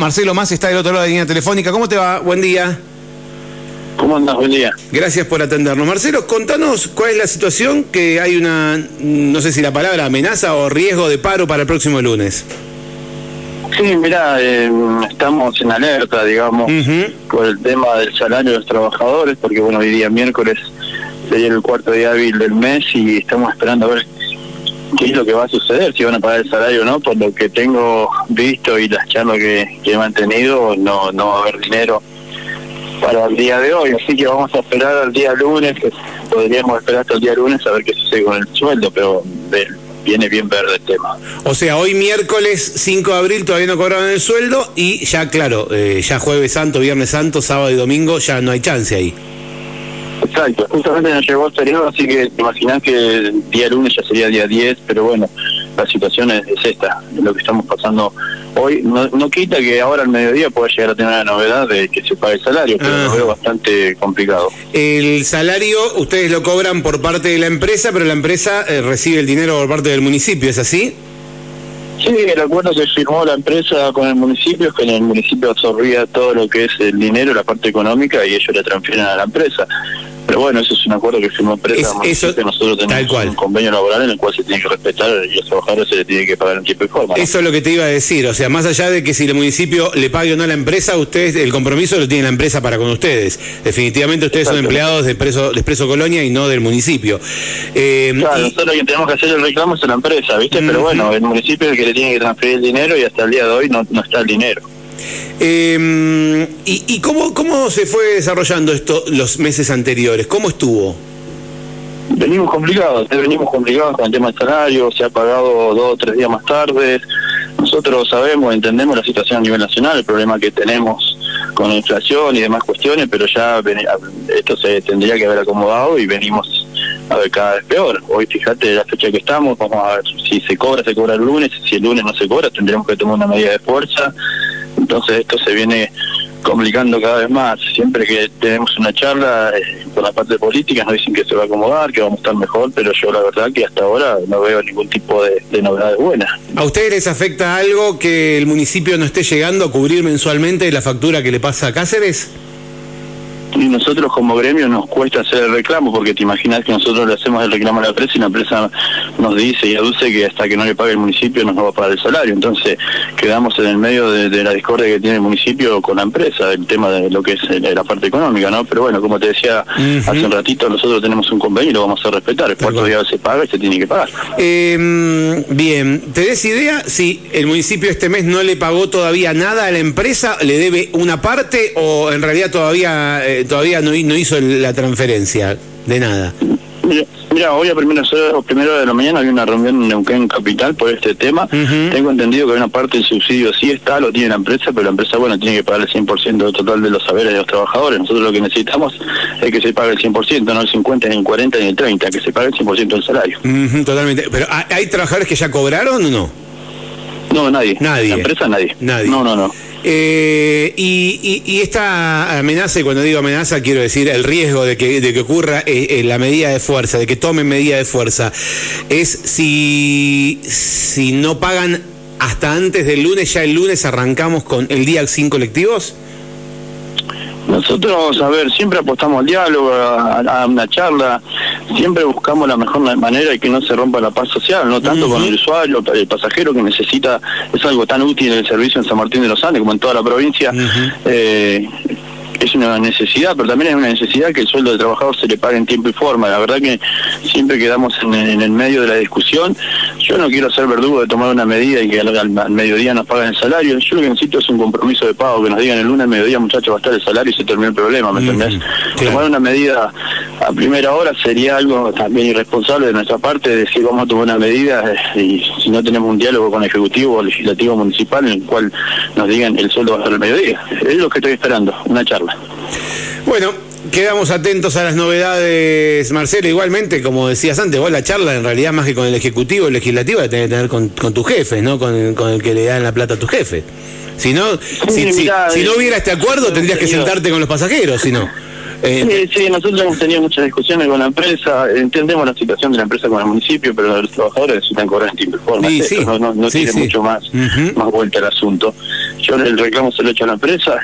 Marcelo Más está del otro lado de la línea telefónica. ¿Cómo te va? Buen día. ¿Cómo andas? Buen día. Gracias por atendernos. Marcelo, contanos cuál es la situación que hay una, no sé si la palabra amenaza o riesgo de paro para el próximo lunes. Sí, mira, eh, estamos en alerta, digamos, por el tema del salario de los trabajadores, porque bueno, hoy día miércoles sería el cuarto día hábil del mes y estamos esperando a ver qué es lo que va a suceder, si van a pagar el salario o no, por lo que tengo visto y las charlas que, he mantenido, no, no va a haber dinero para el día de hoy, así que vamos a esperar al día lunes, podríamos esperar hasta el día lunes a ver qué sucede con el sueldo, pero viene bien verde el tema. O sea, hoy miércoles 5 de abril todavía no cobraron el sueldo y ya, claro, eh, ya jueves santo, viernes santo, sábado y domingo ya no hay chance ahí. Exacto, justamente nos llegó el periodo, así que te imaginas que el día lunes ya sería día 10, pero bueno, la situación es, esta, lo que estamos pasando hoy. No, quita que ahora al mediodía pueda llegar a tener la novedad de que se pague el salario, pero lo veo bastante complicado. El salario ustedes lo cobran por parte de la empresa, pero la empresa eh, recibe el dinero por parte del municipio, ¿es así? Sí, el acuerdo que firmó la empresa con el municipio es que el municipio absorbía todo lo que es el dinero, la parte económica, y ellos le transfieren a la empresa. Bueno, eso es un acuerdo que firmó empresa. eso, nosotros tenemos un convenio laboral en el cual se tiene que respetar y a los trabajadores se le tiene que pagar en tiempo y forma. Eso es lo que te iba a decir. O sea, más allá de que si el municipio le pague o no a la empresa, ustedes el compromiso lo tiene la empresa para con ustedes. Definitivamente ustedes son empleados de Expreso, de Expreso Colonia y no del municipio. Eh, claro, nosotros lo que tenemos que hacer el reclamo es a la empresa, ¿viste? Pero bueno, el municipio es el que le tiene que transferir el dinero y hasta el día de hoy no, no está el dinero. Eh, ¿Y, cómo, cómo se fue desarrollando esto los meses anteriores? ¿Cómo estuvo? Venimos complicados, eh, venimos complicados con el tema del salario, se ha pagado dos o tres días más tarde. Nosotros sabemos, entendemos la situación a nivel nacional, el problema que tenemos con la inflación y demás cuestiones, pero ya esto se tendría que haber acomodado y venimos a ver cada vez peor. Hoy fíjate la fecha que estamos, vamos a ver si se cobra, se cobra el lunes, si el lunes no se cobra, tendremos que tomar una medida de fuerza entonces esto se viene complicando cada vez más. Siempre que tenemos una charla eh, con la parte política nos dicen que se va a acomodar, que vamos a estar mejor, pero yo la verdad que hasta ahora no veo ningún tipo de, de novedades buenas. ¿A ustedes les afecta algo que el municipio no esté llegando a cubrir mensualmente la factura que le pasa a Cáceres? Y nosotros como gremio nos cuesta hacer el reclamo porque te imaginas que nosotros le hacemos el reclamo a la empresa y la empresa nos dice y aduce que hasta que no le pague el municipio no nos va a pagar el salario. Entonces quedamos en el medio de, la discordia que tiene el municipio con la empresa, el tema de lo que es eh, la parte económica, ¿no? Pero bueno, como te decía hace un ratito, nosotros tenemos un convenio y lo vamos a respetar. El cuarto día se paga y se tiene que pagar. Em, bien, ¿te des idea si el municipio este mes no le pagó todavía nada a la empresa? ¿Le debe una parte o en realidad todavía... Eh, todavía no, no hizo la transferencia de nada. Mira, hoy a primeras horas, primero de la mañana había una reunión en Neuquén Capital por este tema. Tengo entendido que una parte del subsidio sí está, lo tiene la empresa, pero la empresa, bueno, tiene que pagar el 100% del total de los saberes de los trabajadores. Nosotros lo que necesitamos es que se pague el 100%, no el 50, ni el 40, ni el 30, que se pague el 100% del salario. totalmente. Pero ¿hay trabajadores que ya cobraron o no? No, nadie. Nadie. La empresa, nadie. Nadie. No, no, no. Eh, y, esta amenaza, y cuando digo amenaza quiero decir el riesgo de que, de que ocurra eh, eh, la medida de fuerza, de que tomen medida de fuerza, es si, si no pagan hasta antes del lunes, ya el lunes arrancamos con el día sin colectivos. Nosotros, a ver, siempre apostamos al diálogo, a, una charla, siempre buscamos la mejor manera y que no se rompa la paz social, no tanto con el usuario, el pasajero que necesita, es algo tan útil en el servicio en San Martín de los Andes como en toda la provincia, es una necesidad, pero también es una necesidad que el sueldo del trabajador se le pague en tiempo y forma. La verdad que siempre quedamos en, el medio de la discusión. Yo no quiero ser verdugo de tomar una medida y que al, mediodía nos paguen el salario. Yo lo que necesito es un compromiso de pago, que nos digan el lunes al mediodía, muchachos, va a estar el salario y se termina el problema, ¿me entendés? Tomar una medida a primera hora sería algo también irresponsable de nuestra parte, decir vamos a tomar una medida eh, y si no tenemos un diálogo con el Ejecutivo o Legislativo Municipal en el cual nos digan el sueldo va a estar el mediodía. Es lo que estoy esperando, una charla. bueno, quedamos atentos a las novedades, Marcelo. Igualmente, como decías antes, vos la charla en realidad más que con el Ejecutivo, el Legislativo, la tenés que tener con, con tu jefe, ¿no? Con el, con el que le dan la plata a tu jefe. Si no, si, no hubiera este acuerdo, tendrías que sentarte con los pasajeros, si no. Eh, sí, sí, nosotros hemos tenido muchas discusiones con la empresa, entendemos la situación de la empresa con el municipio, pero los trabajadores necesitan cobrar en tiempo y forma. no, no, tiene mucho más, más vuelta al asunto. yo el reclamo se lo he hecho a la empresa,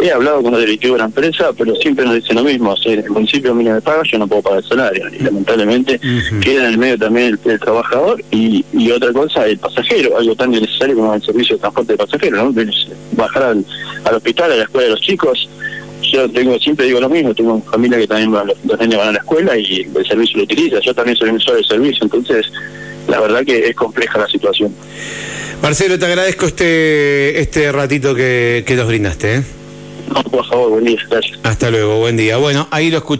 he hablado con los directivos de la empresa, pero siempre nos dicen lo mismo, si el municipio a mí no me paga, yo no puedo pagar el salario, y lamentablemente queda en el medio también el, trabajador y, y, otra cosa, el pasajero, algo tan necesario como el servicio de transporte de pasajeros, ¿no? bajar al, al hospital, a la escuela de los chicos, yo tengo siempre digo lo mismo, tengo familia que también va, los niños van a la escuela y el servicio lo utiliza, yo también soy un usuario del servicio, entonces la verdad que es compleja la situación. Marcelo, te agradezco este este ratito que, que nos brindaste. ¿eh? No, por favor, buen día, gracias. Hasta luego, buen día. Bueno, ahí lo escuché.